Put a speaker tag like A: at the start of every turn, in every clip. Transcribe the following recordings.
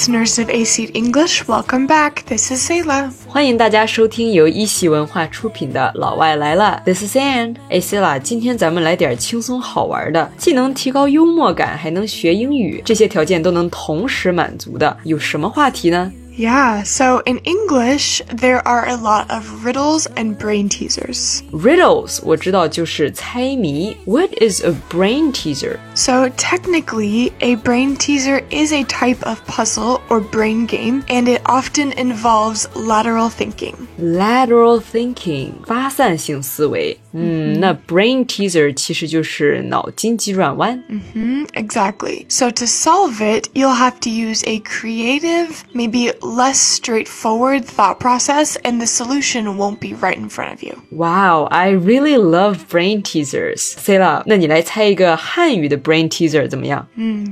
A: listeners of AC English, welcome back. This is Sayla.
B: 欢迎大家收听由一席文化出品的《老外来了》，This is Anne。哎，Sayla，今天咱们来点轻松好玩的，既能提高幽默感，还能学英语，这些条件都能同时满足的，有什么话题呢
A: ？Yeah, so in English, there are a lot of riddles and brain teasers.
B: Riddles 我知道就是猜谜。What is a brain teaser?
A: So technically, a brain teaser is a type of puzzle or brain game, and it often involves lateral thinking.
B: Lateral thinking 发散性思维。 嗯，那 brain teaser 其实就是脑筋急转弯。
A: 嗯哼，exactly. So to solve it, you'll have to use a creative, maybe less straightforward thought process, and the solution won't be right in front of you.
B: Wow, I really love brain teasers. Selah，那你来猜一个汉语的 brain teaser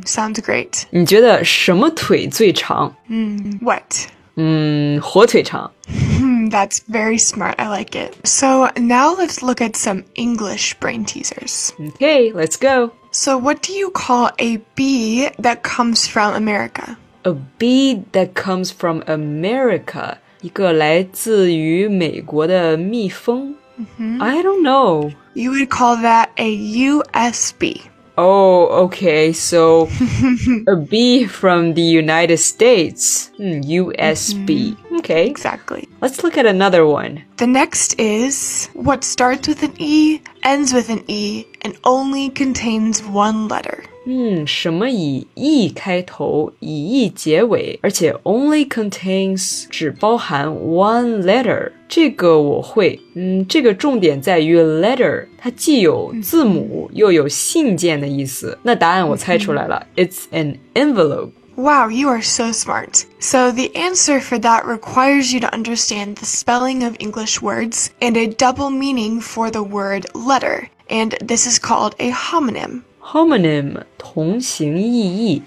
A: sounds great.
B: 你觉得什么腿最长？
A: 嗯，what？
B: 嗯，火腿肠。
A: Hmm, that's very smart. I like it. So now let's look at some English brain teasers.
B: Okay, let's go.
A: So, what do you call a bee that comes from America?
B: A bee that comes from America，一个来自于美国的蜜蜂。I don't know.
A: You would call that a USB.
B: Oh, okay. So a bee from the United States. Hmm, USB. Okay.
A: Exactly.
B: Let's look at another one.
A: The next is what starts with an E, ends with an E, and only contains one letter.
B: 嗯，什么以 e 开头，以 e 结尾，而且 only contains 只包含 one letter，这个我会。嗯，这个重点在于 letter，它既有字母又有信件的意思。那答案我猜出来了，it's an envelope。
A: Wow, you are so smart. So, the answer for that requires you to understand the spelling of English words and a double meaning for the word letter, and this is called a homonym.
B: homonym 同形异义。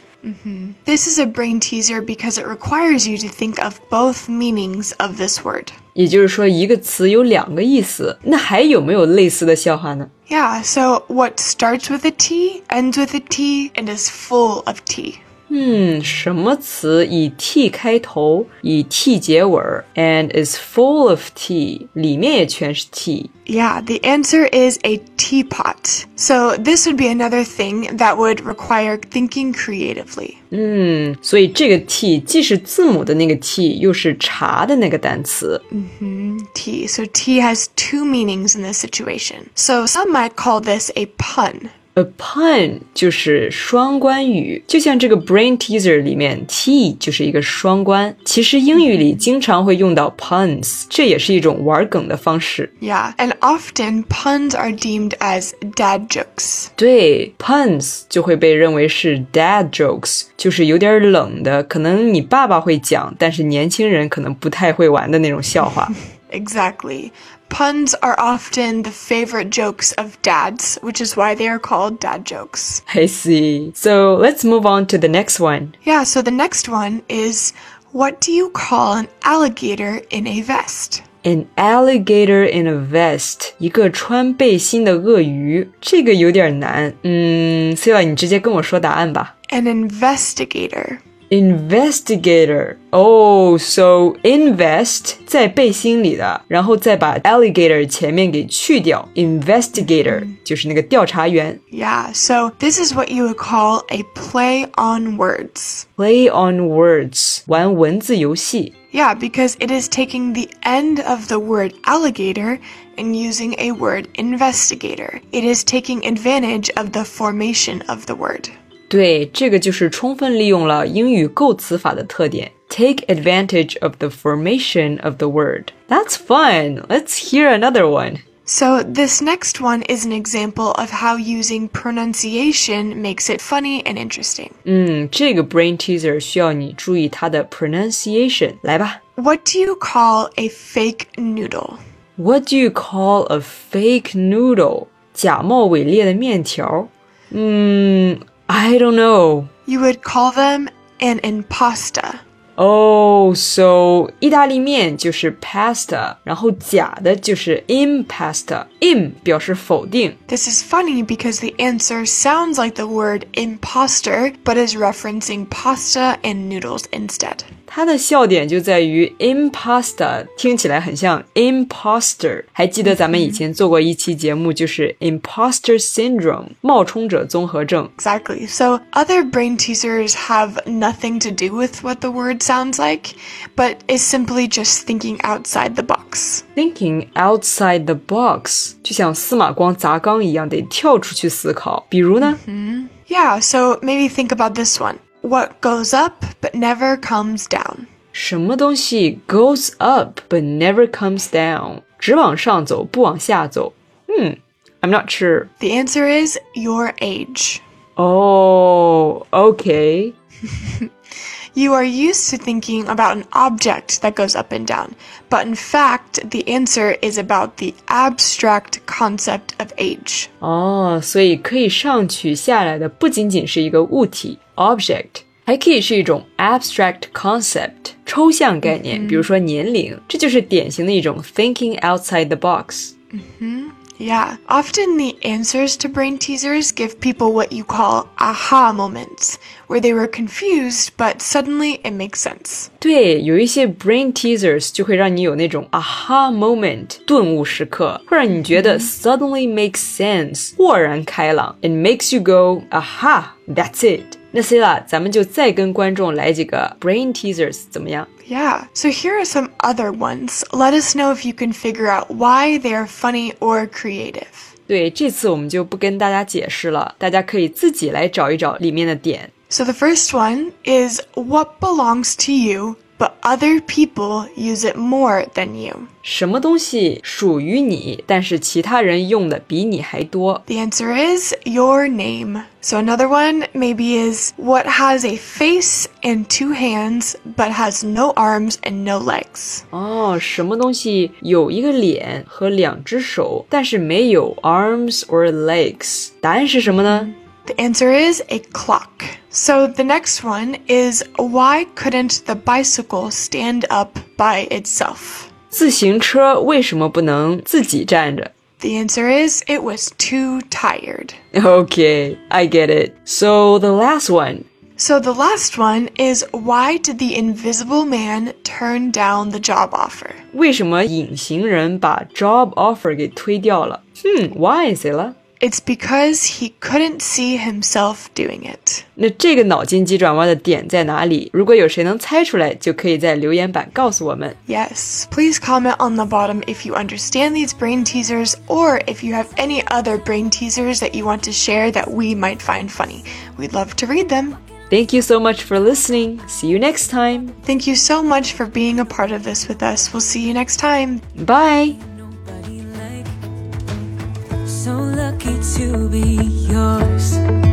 A: This is a brain teaser because it requires you to think of both meanings of this word.
B: 也就是说，一个词有两个意思。那还有没有类似的笑话呢？
A: Yeah, so what starts with a T, ends with a T, and is full of T?
B: 嗯，什么词以 t 开头，以 t 结尾儿，and is full of tea，里面也全是 t。
A: Yeah, the answer is a teapot. So this would be another thing that would require thinking creatively.
B: 嗯，所以这个 t 既是字母的那个 t，又是茶的那个单词。
A: T. So T has two meanings in this situation. So some might call this a pun.
B: A pun 就是双关语，就像这个 brain teaser 里面 t 就是一个双关。其实英语里经常会用到 puns，这也是一种玩梗的方式。
A: Yeah, and often puns are deemed as dad jokes.
B: 对，puns 就会被认为是 dad jokes，就是有点冷的，可能你爸爸会讲，但是年轻人可能不太会玩的那种笑话。
A: Exactly. Puns are often the favorite jokes of dads, which is why they are called dad jokes.
B: I see. So let's move on to the next one.
A: Yeah, so the next one is what do you call an alligator in a vest?
B: An alligator in a vest，一个穿背心的鳄鱼，这个有点难。嗯 c e l a 你直接跟我说答案吧。
A: An investigator.
B: Investigator，哦、so invest 在背心里的，然后再把 alligator 前面给去掉，investigator 就是那个调查员。
A: Yeah, so this is what you would call a play on words.
B: Play on words，玩文字游戏。
A: Yeah, because it is taking the end of the word alligator and using a word investigator. It is taking advantage of the formation of the word.
B: 对，这个就是充分利用了英语构词法的特点，take advantage of the formation of the word. That's fun. Let's hear another one.
A: So, this next one is an example of how using pronunciation makes it funny and interesting.
B: 嗯，这个 brain teaser 需要你注意它的 pronunciation。来吧
A: What do you call a fake noodle?
B: ，What do you call a fake noodle？假冒伪劣的面条。嗯 ，I don't know.
A: You would call them an impasta.
B: Oh, so 意大利面就是 pasta，然后假的就是 impasta。im 表示否定。
A: This is funny because the answer sounds like the word imposter, but is referencing pasta and noodles instead.
B: 它的笑点就在于 impasta 听起来很像 imposter。还记得咱们以前做过一期节目，就是 imposter syndrome 冒充者综合症。
A: Exactly. So other brain teasers have nothing to do with what the word sounds like, but is simply just thinking outside the box.
B: Thinking outside the box，就像司马光砸缸一样，得跳出去思考。比如呢？
A: Yeah, so maybe think about this one. What goes up but never comes down?
B: 什么东西 goes up but never comes down，只往上走不往下走？嗯，I'm not sure.
A: The answer is your age.
B: Oh, okay.
A: You are used to thinking about an object that goes up and down, but in fact, the answer is about the abstract concept of age.
B: 哦，所以可以上去下来的不仅仅是一个物体 object，还可以是一种 abstract concept 抽象概念，比如说年龄，这就是典型的一种 thinking outside the box。
A: Yeah, often the answers to brain teasers give people what you call aha moments, where they were confused, but suddenly it makes sense.
B: 对，有一些 brain teasers 就会让你有那种 aha moment 顿悟时刻，会让你觉得 suddenly makes sense 豁然开朗，it makes you go aha that's it。 那 Selah，咱们就再跟观众来几个 brain teasers，怎么样
A: ？Yeah. So here are some other ones. Let us know if you can figure out why they are funny or creative.
B: 对，这次我们就不跟大家解释了，大家可以自己来找一找里面的点。
A: So the first one is what belongs to you but other people use it more than you.
B: 什么东西属于你，但是其他人用的比你还多？
A: The answer is your name. So another one maybe is what has a face and two hands, but has no arms and no legs.
B: 哦，什么东西有一个脸和两只手，但是没有 arms or legs？答案是什么呢？
A: The answer is a clock. So the next one is why couldn't the bicycle stand up by itself?
B: 自行车为什么不能自己站着
A: The answer is it was too tired.
B: ？Okay, I get it. So the last one.
A: So the last one is why did the invisible man turn down the job offer?
B: 为什么隐形人把 job offer 给推掉了？Hmm, why, Zilla?
A: It's because he couldn't see himself doing it.
B: 那这个脑筋急转弯的点在哪里？如果有谁能猜出来，就可以在留言板告诉我们。
A: Yes, please comment on the bottom if you understand these brain teasers or if you have any other brain teasers that you want to share that we might find funny. We'd love to read them.
B: Thank you so much for listening. See you next time.
A: Thank you so much for being a part of this with us. We'll see you next time.
B: Bye.
C: To be yours